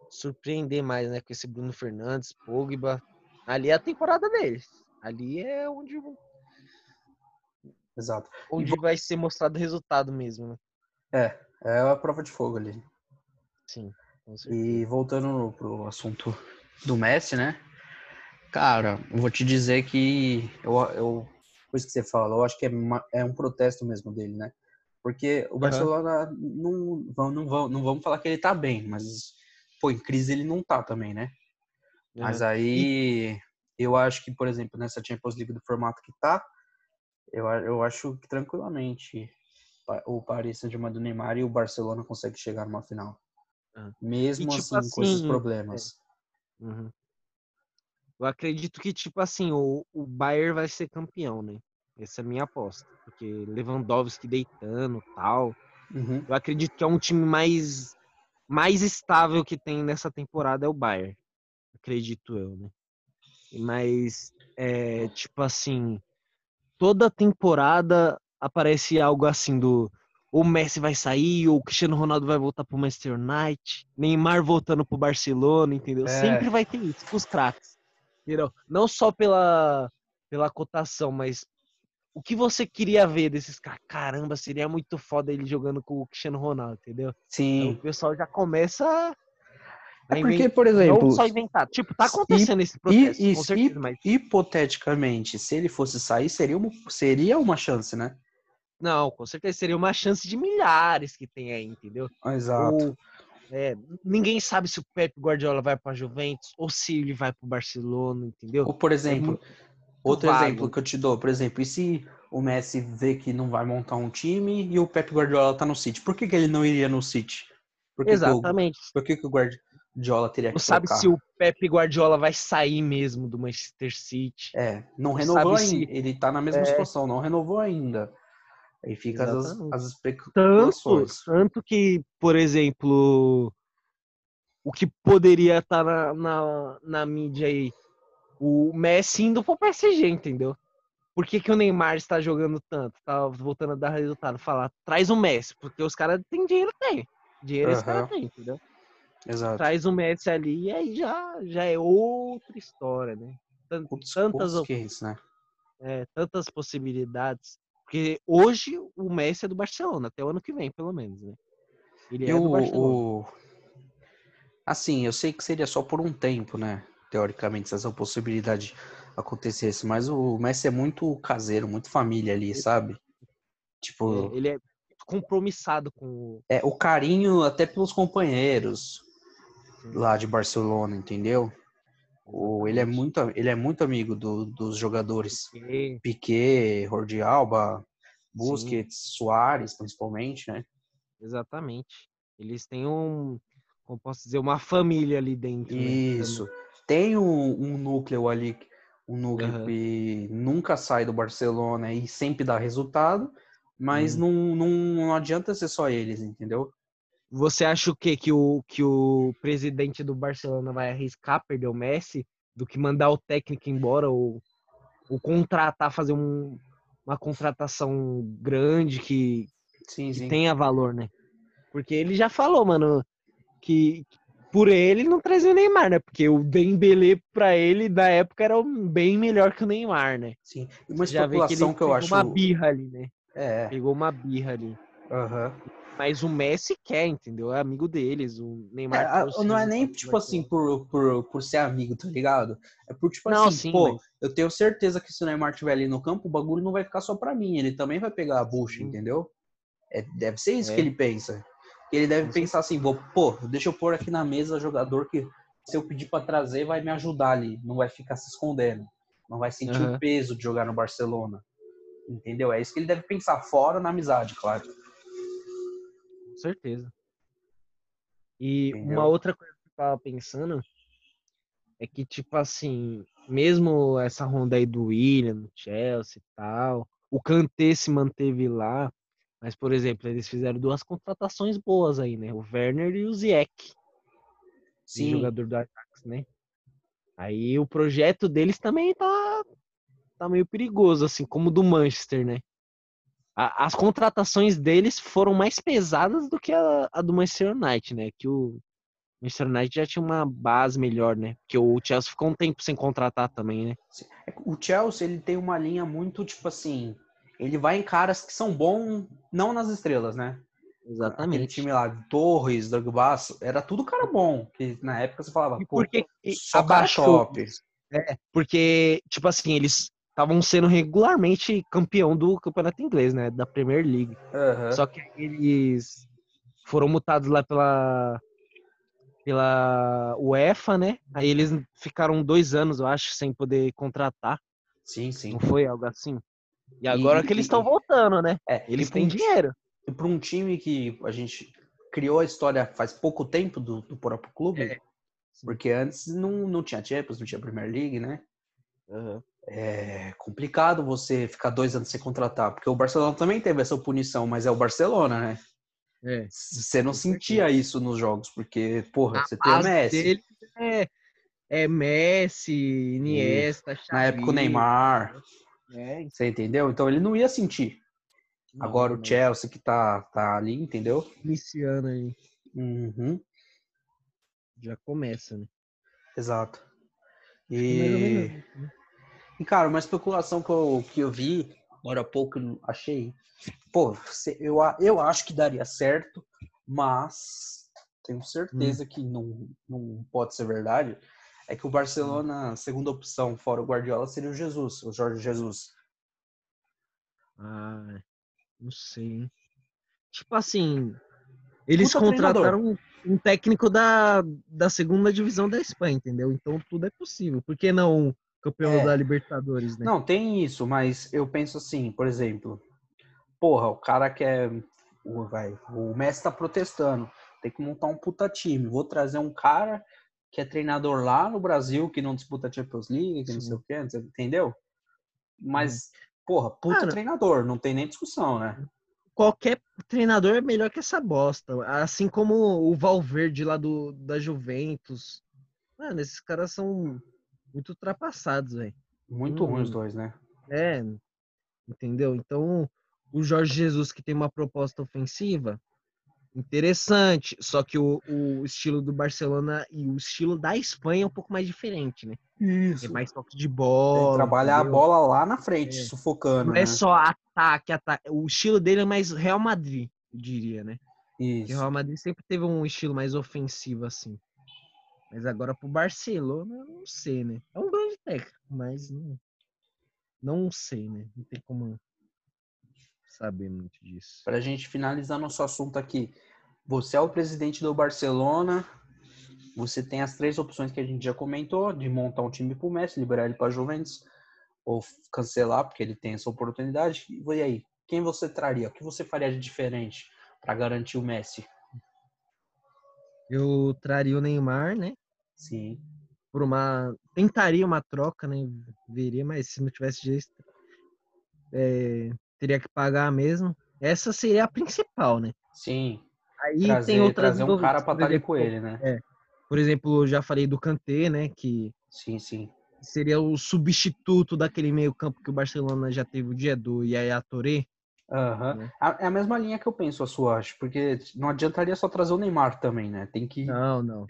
surpreender mais, né? Com esse Bruno Fernandes, Pogba. Ali é a temporada deles. Ali é onde, Exato. onde vai ser mostrado o resultado mesmo, né? É, é a prova de fogo ali. Sim. E voltando pro assunto do Messi, né? Cara, eu vou te dizer que eu, eu coisa que você fala, eu acho que é, uma- é um protesto mesmo dele, né? Porque o Barcelona não, vão- não, vão, não vamos falar que ele tá bem, mas pô, em crise ele não tá também, né? Mas Aham. aí eu acho que, por exemplo, nessa Champions League do formato que tá, eu, eu acho que tranquilamente o Paris Saint-Germain do Neymar e o Barcelona conseguem chegar numa final. Ah. Mesmo E, tipo assim, com esses assim, problemas. Uhum. Eu acredito que, tipo assim, o, o Bayern vai ser campeão, né? Essa é a minha aposta. Porque Lewandowski deitando tal. Uhum. Eu acredito que é um time mais, mais estável que tem nessa temporada é o Bayern. Acredito eu, né? Mas, é, tipo assim, toda temporada aparece algo assim do o Messi vai sair, ou o Cristiano Ronaldo vai voltar pro Manchester United, Neymar voltando pro Barcelona, entendeu? É. Sempre vai ter isso com os craques. Entendeu? Não só pela, pela cotação, mas o que você queria ver desses caras? Caramba, seria muito foda ele jogando com o Cristiano Ronaldo, entendeu? Então, Sim. o pessoal já começa É porque, por exemplo, não só inventar. Tipo, tá acontecendo esse processo, e, com e- certeza, mas hipoteticamente, se ele fosse sair, seria uma, seria uma chance, né? não, com certeza seria uma chance de milhares que tem aí, entendeu? Exato. Ou, é, ninguém sabe se o Pep Guardiola vai para Juventus ou se ele vai para o Barcelona, entendeu? Ou, por exemplo, muito outro vago. exemplo que eu te dou, por exemplo, e se o Messi vê que não vai montar um time e o Pep Guardiola tá no City, por que, que ele não iria no City? Por que, que, o, Exatamente. por que, que o Guardiola teria Não que sabe trocar? se o Pep Guardiola vai sair mesmo do Manchester City. É, não Não renovou sabe se- ainda. Ele tá na mesma É. situação, não renovou ainda. Aí fica as, Exatamente. as Tanto, especulações. tanto que, por exemplo, o que poderia estar na, na, na mídia aí, o Messi indo pro PSG, entendeu? Por que, que o Neymar está jogando tanto? Tá voltando a dar resultado. Falar, traz o Messi, porque os caras têm dinheiro, tem. Dinheiro esse cara tem, entendeu? Exato. Traz o Messi ali e aí já, já é outra história, né? Tan- Outros, tantas outros cases, né? é, tantas possibilidades. Porque hoje o Messi é do Barcelona, até o ano que vem, pelo menos, né? Ele E é do Barcelona. o- Assim, eu sei que seria só por um tempo, né? Teoricamente, se essa possibilidade acontecesse. Mas o Messi é muito caseiro, muito família ali, sabe? Tipo, É, ele é compromissado com o. é o carinho até pelos companheiros. Lá de Barcelona, entendeu? O, ele, é muito, ele é muito amigo do- dos jogadores. Porque, Piquet, Jordi Alba, Busquets, Soares, principalmente, né? exatamente. Eles têm um. Como posso dizer, uma família ali dentro. né? Isso. Tem um, um núcleo ali, um núcleo Aham. que nunca sai do Barcelona e sempre dá resultado, mas Hum. não, não, não adianta ser só eles, entendeu? Você acha o quê? Que o, que o presidente do Barcelona vai arriscar perder o Messi do que mandar o técnico embora ou, ou contratar, fazer um- uma contratação grande que, Sim, que sim. tenha valor, né? Porque ele já falou, mano, que por ele não trazia o Neymar, né? Porque o Dembélé pra ele na época era bem melhor que o Neymar, né? sim. Uma Você já vê que ele especulação que, eu pegou acho. uma birra ali, né? É, Pegou uma birra ali. aham. Mas o Messi quer, entendeu? É amigo deles. O Neymar. É, não é nem, tipo assim, Barcelona. por, por, por ser amigo, tá ligado? É por, tipo Não, assim, sim, pô, mas- eu tenho certeza que se o Neymar estiver ali no campo, o bagulho não vai ficar só pra mim. Ele também vai pegar a bucha, Sim. entendeu? É, deve ser isso É. que ele pensa. Ele deve pensar assim, vou, pô, deixa eu pôr aqui na mesa jogador que se eu pedir pra trazer vai me ajudar ali, não vai ficar se escondendo, não vai sentir Aham. o peso de jogar no Barcelona. Entendeu? É isso que ele deve pensar, fora na amizade, claro. Certeza. E Entendeu? uma outra coisa que eu tava pensando é que, tipo assim, mesmo essa ronda aí do William, no Chelsea e tal, o Kanté se manteve lá, mas, por exemplo, eles fizeram duas contratações boas aí, né? O Werner e o Ziyech, Sim, jogador do Ajax, né? Aí o projeto deles também tá, tá meio perigoso, assim, como o do Manchester, né? A- as contratações deles foram mais pesadas do que a, a do Manchester United, né? Que o Manchester United já tinha uma base melhor, né? Porque o Chelsea ficou um tempo sem contratar também, né? O Chelsea, ele tem uma linha muito, tipo assim, ele vai em caras que são bons, não nas estrelas, né? Aquele Exatamente. time lá, Torres, Drogba, era tudo cara bom, que na época você falava, E pô, porque só cara abaixou. top. É, porque, tipo assim, eles estavam sendo regularmente campeão do campeonato inglês, né? Da Premier League. Aham. Só que eles foram multados lá pela pela UEFA, né? Aí eles ficaram dois anos, eu acho, sem poder contratar. Sim, sim. Não foi algo assim? E agora E- que eles estão voltando, né? É, Eles têm um- dinheiro. E para um time que a gente criou a história faz pouco tempo do, do próprio clube, É. porque antes não, não tinha Champions, não tinha Premier League, né? É complicado você ficar dois anos sem contratar, porque o Barcelona também teve essa punição, mas é o Barcelona, né? É. Você não sentia isso nos jogos, porque, porra, A você tem o Messi. é, é Messi, Iniesta, Xavi. Na época o Neymar, É, você entendeu? Então ele não ia sentir. não, Agora o não. Chelsea que tá, tá ali, entendeu? Iniciando aí. Uhum, Já começa, né? exato. E, né? E, cara, uma especulação que eu, que eu vi, agora há pouco achei. Pô, eu, eu acho que daria certo, mas tenho certeza que não, não pode ser verdade. É que o Barcelona, a segunda opção, fora o Guardiola, seria o Jesus, o Jorge Jesus. Ah, não sei, hein? Tipo assim, eles Puta contrataram um, um técnico da, da segunda divisão da Espanha, entendeu? Então tudo é possível. Por que não campeão É. da Libertadores, né? Não, tem isso, mas eu penso assim, por exemplo, porra, o cara quer. O, vai, o Messi tá protestando. Tem que montar um puta time. Vou trazer um cara que é treinador lá no Brasil, que não disputa Champions League, que não sei o quê, entendeu? Mas, porra, puta Cara. treinador, não tem nem discussão, né? Qualquer treinador é melhor que essa bosta. Assim como o Valverde lá do, da Juventus. Mano, esses caras são muito ultrapassados, velho. Muito ruim os Hum. dois, né? É, entendeu? Então, o Jorge Jesus, que tem uma proposta ofensiva, interessante. Só que o, o estilo do Barcelona e o estilo da Espanha é um pouco mais diferente, né? Isso. É mais toque de Tem bola. que trabalhar a bola lá na frente, É. sufocando, Não né? é só ataque, ataque. O estilo dele é mais Real Madrid, eu diria, né? Porque o Isso. Real Madrid sempre teve um estilo mais ofensivo, assim. Mas agora pro Barcelona, eu não sei, né? É um grande técnico, mas não, não sei, né? Não tem como saber muito disso. Pra gente finalizar nosso assunto aqui. Você é o presidente do Barcelona. Você tem as três opções que a gente já comentou, de montar um time pro Messi, liberar ele para Juventus, ou cancelar, porque ele tem essa oportunidade. E aí, quem você traria? O que você faria de diferente para garantir o Messi? Eu traria o Neymar, né? Sim. Por uma. Tentaria uma troca, né? Veria, mas se não tivesse jeito, é, teria que pagar mesmo. Essa seria a principal, né? Sim. Aí trazer tem outras trazer um cara para por estar ali exemplo, com ele, né? Por exemplo, eu já falei do Kanté, né? Que Sim, sim. seria o substituto daquele meio-campo que o Barcelona já teve o Diedo e aí a Touré. Aham. Né? É a mesma linha que eu penso, a sua, acho, porque não adiantaria só trazer o Neymar também, né? Tem que, Não, não.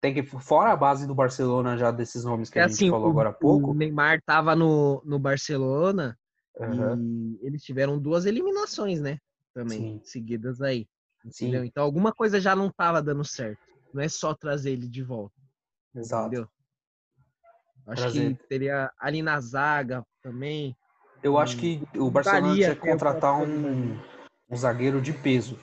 Tem que fora a base do Barcelona já desses nomes que É a gente assim, falou o, agora há o pouco. Neymar tava no, no Barcelona Aham. e eles tiveram duas eliminações, né? Também, Sim. seguidas aí. Sim, Entendeu? Então alguma coisa já não tava dando certo. Não é só trazer ele de volta, exato. entendeu? Acho Trazer- que teria ali na zaga também. Eu acho Hum, que o Barcelona tinha que o contratar um, um zagueiro de peso.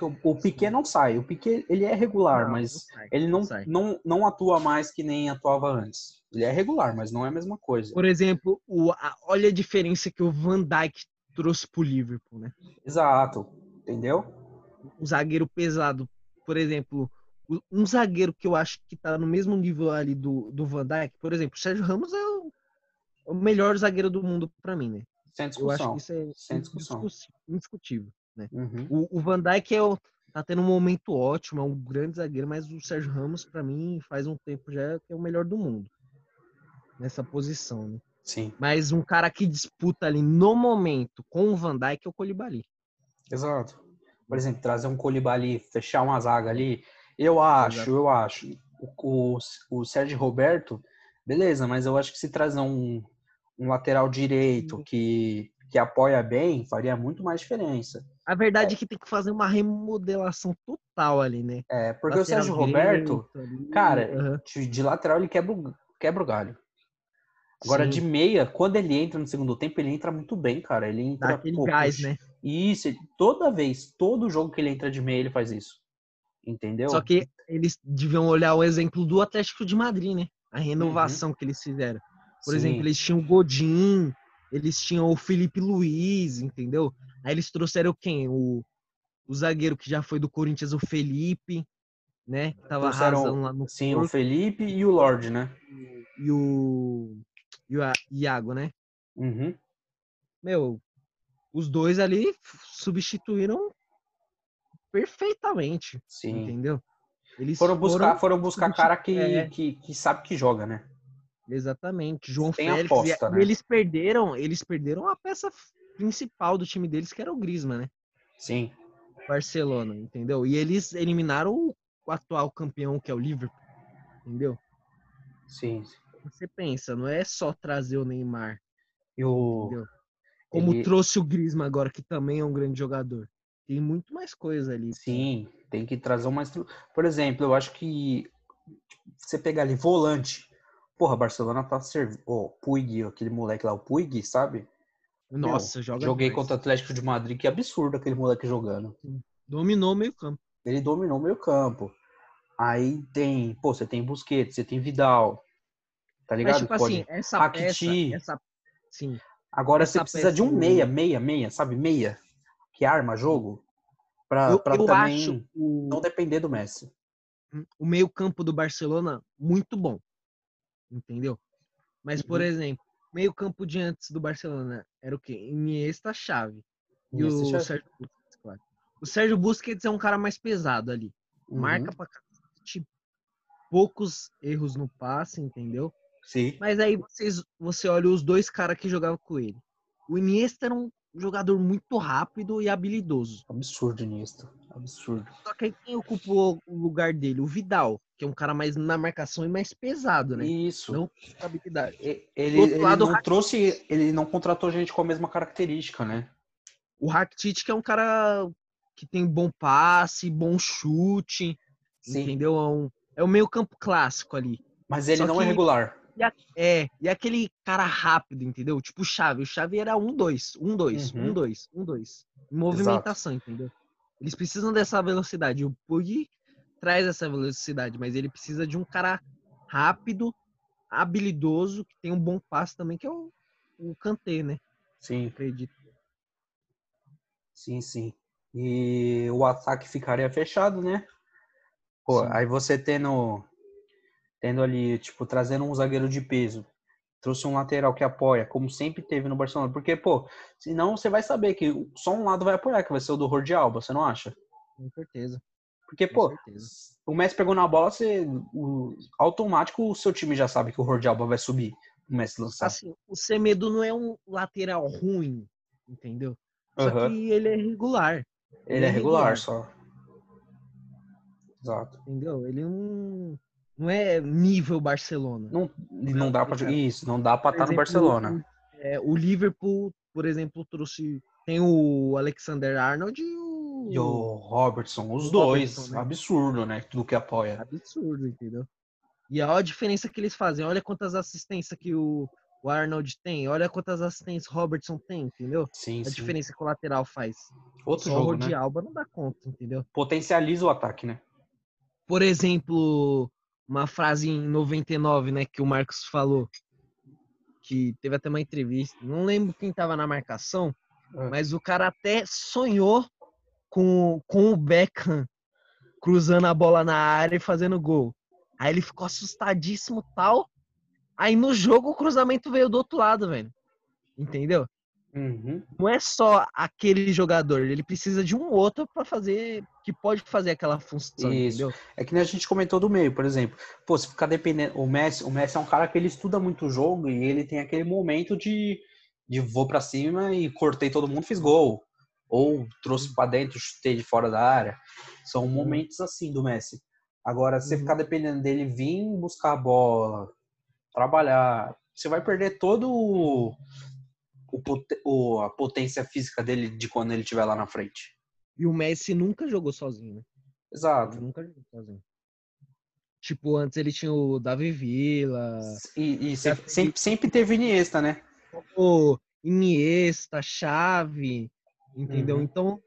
O, o Piquet não sai. O Piquet ele é regular, Não, mas não sai, ele não, sai. não, não atua mais que nem atuava antes. Ele é regular, mas não é a mesma coisa. Por exemplo, o, a- olha a diferença que o Van Dijk trouxe pro Liverpool, né? Exato. Entendeu? um zagueiro pesado. Por exemplo, um zagueiro que eu acho que tá no mesmo nível ali do, do Van Dijk, por exemplo, o Sérgio Ramos é o, o melhor zagueiro do mundo pra mim, né? Sem Eu acho discussão. que isso é Sem indiscutível. Uhum. O, o Van Dijk é o, tá tendo um momento ótimo, é um grande zagueiro, mas o Sérgio Ramos, pra mim, faz um tempo já que é o melhor do mundo. Nessa posição, né? Sim, Mas um cara que disputa ali no momento com o Van Dijk é o Colibali. exato. Por exemplo, trazer um Colibali, fechar uma zaga ali. Eu acho, Exato. eu acho. O, o, o Sérgio Roberto, beleza, mas eu acho que se trazer um, um lateral direito que, que apoia bem, faria muito mais diferença. A verdade é que tem que fazer uma remodelação total ali, né? É, porque o Sérgio Roberto, ali, cara, aham. de, lateral ele quebra o, quebra o galho. Agora, Sim, de meia, quando ele entra no segundo tempo, ele entra muito bem, cara. Ele entra. dá aquele gás, né? Isso, toda vez, todo jogo que ele entra de meia, ele faz isso. Entendeu? Só que eles deviam olhar o exemplo do Atlético de Madrid, né? A renovação que eles fizeram. Por Uhum. Sim, exemplo, eles tinham o Godin, eles tinham o Felipe Luiz, entendeu? Aí eles trouxeram quem? O, o zagueiro que já foi do Corinthians, o Felipe, né? Que tava Trouxeram, arrasando lá no Sim, o Porto, Felipe e o Lorde, né? e o, e o Iago, né? Uhum. Meu, os dois ali substituíram perfeitamente, Sim. entendeu? Eles Foram buscar, foram buscar substitu- cara que, é. que, que sabe que joga, né? Exatamente. João Tem Félix. aposta, e, né? eles perderam, eles perderam a peça principal do time deles, que era o Griezmann, né? Sim. Barcelona, entendeu? E eles eliminaram o, atual campeão, que é o Liverpool, entendeu? Sim. Você pensa, não é só trazer o Neymar, E o. entendeu? Como ele- trouxe o Griezmann agora, que também é um grande jogador. Tem muito mais coisa ali. Sim, tem que trazer uma. estru- Por exemplo, eu acho que tipo, você pegar ali volante. Porra, Barcelona tá servindo. Ô, Puig, aquele moleque lá, o Puig, sabe? Nossa, Meu, joga Joguei demais. contra o Atlético de Madrid, que absurdo aquele moleque jogando. Dominou o meio campo. Ele dominou o meio campo. Aí tem, pô, você tem Busquets, você tem Vidal. Tá ligado? Mas, tipo Pode- assim, essa Rakitic. peça, essa... Sim, Agora essa você precisa de um meia, meia, meia, sabe? Meia. Que arma jogo. Pra, eu, pra eu também acho o, não depender do Messi. o meio campo do Barcelona muito bom, entendeu? Mas, por Uhum. exemplo, meio campo de antes do Barcelona era o quê? Iniesta, Chave. E Iniesta, o Xavi. Sérgio Busquets, claro. O Sérgio Busquets é um cara mais pesado ali. Uhum. Marca pra cacete, poucos erros no passe, entendeu? Sim. Mas aí vocês, você olha os dois caras que jogavam com ele. O Iniesta era um jogador muito rápido e habilidoso. Absurdo, Iniesta. Absurdo. Só que aí quem ocupou o lugar dele? O Vidal, que é um cara mais na marcação e mais pesado, né? Isso. Não habilidade. Ele, ele lado, não trouxe, ele não contratou gente com a mesma característica, né? O Rakitic, que é um cara que tem bom passe, bom chute, Sim. entendeu? É, um, é o meio campo clássico ali. Mas ele Só não é que- regular. É, e aquele cara rápido, entendeu? Tipo Chave. O Chave era um, dois, um, dois, Uhum. um, dois, um, dois. Movimentação, entendeu? Eles precisam dessa velocidade. O Pug traz essa velocidade, mas ele precisa de um cara rápido, habilidoso, que tem um bom passe também, que é o, o Kanté, né? Sim, Acredito. sim, sim. E o ataque ficaria fechado, né? Pô, aí você tendo, tendo ali, tipo, trazendo um zagueiro de peso, trouxe um lateral que apoia, como sempre teve no Barcelona. Porque, pô, senão você vai saber que só um lado vai apoiar, que vai ser o do Jordi Alba, você não acha? Com certeza. Porque, Com pô, certeza. o Messi pegou na bola, você, o, automático o seu time já sabe que o Jordi Alba vai subir. O Messi lançar. Assim, o Semedo não é um lateral ruim, entendeu? Só que ele é regular, Ele é regular só. Exato. entendeu? Ele não, não é nível Barcelona. Não, não dá pra Obrigado. Isso, não dá pra Por estar no exemplo, Barcelona. O, é, o Liverpool, por exemplo, trouxe. Tem o Alexander Arnold e o. E o Robertson, os o dois. Robertson, né? Absurdo, né? Tudo que apoia. Absurdo, entendeu? E olha a diferença que eles fazem. Olha quantas assistências que o, o Arnold tem. Olha quantas assistências o Robertson tem, entendeu? Sim, A sim. diferença que o lateral faz. Outro Só o jogo, Rodi né? Alba não dá conta, entendeu? Potencializa o ataque, né? Por exemplo, uma frase em 99, né, que o Marcos falou, que teve até uma entrevista, não lembro quem tava na marcação, Ah. mas o cara até sonhou com, com o Beckham cruzando a bola na área e fazendo gol. Aí ele ficou assustadíssimo tal. Aí no jogo o cruzamento veio do outro lado, velho. Entendeu? Uhum. Não é só aquele jogador, ele precisa de um outro pra fazer que pode fazer aquela função, Isso. entendeu? É que nem a gente comentou do meio, por exemplo. Pô, se ficar dependendo. O Messi, o Messi é um cara que ele estuda muito o jogo e ele tem aquele momento de, de vou pra cima e cortei todo mundo, fiz gol. Ou trouxe pra dentro, chutei de fora da área. São momentos assim do Messi. Agora, se Uhum. ficar dependendo dele vir buscar a bola, trabalhar, você vai perder todo o, o- a potência física dele de quando ele estiver lá na frente. E o Messi nunca jogou sozinho, né? Ele Exato. nunca jogou sozinho. Tipo, antes ele tinha o Davi Villa, E, e sempre, sempre, sempre teve Iniesta, né? o Iniesta, Chave, entendeu? Uhum. Então,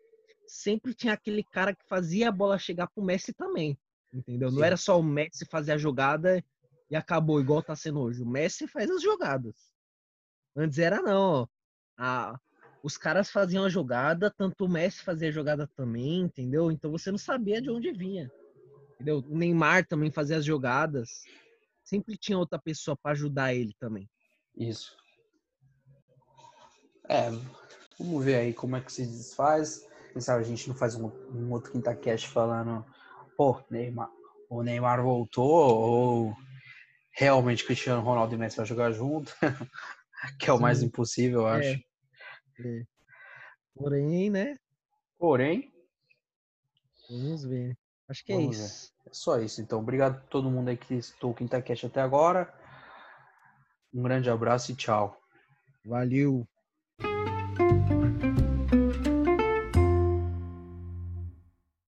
sempre tinha aquele cara que fazia a bola chegar pro Messi também, entendeu? Não Sim. era só o Messi fazer a jogada e acabou, igual tá sendo hoje. O Messi faz as jogadas. Antes era não, ó. A- os caras faziam a jogada, tanto o Messi fazia a jogada também, entendeu? Então você não sabia de onde vinha. Entendeu? O Neymar também fazia as jogadas. Sempre tinha outra pessoa pra ajudar ele também. Isso. É, vamos ver aí como é que se desfaz. Quem sabe a gente não faz um, um outro quinta cast falando, pô, Neymar, o Neymar voltou ou realmente Cristiano Ronaldo e Messi vai jogar junto, *laughs* que é o mais Sim. impossível, eu É. acho. É. Porém, né? Porém, Vamos ver. Acho que é isso. é só isso. Então, obrigado a todo mundo aí que estou o quinta cast até agora. Um grande abraço e tchau. Valeu.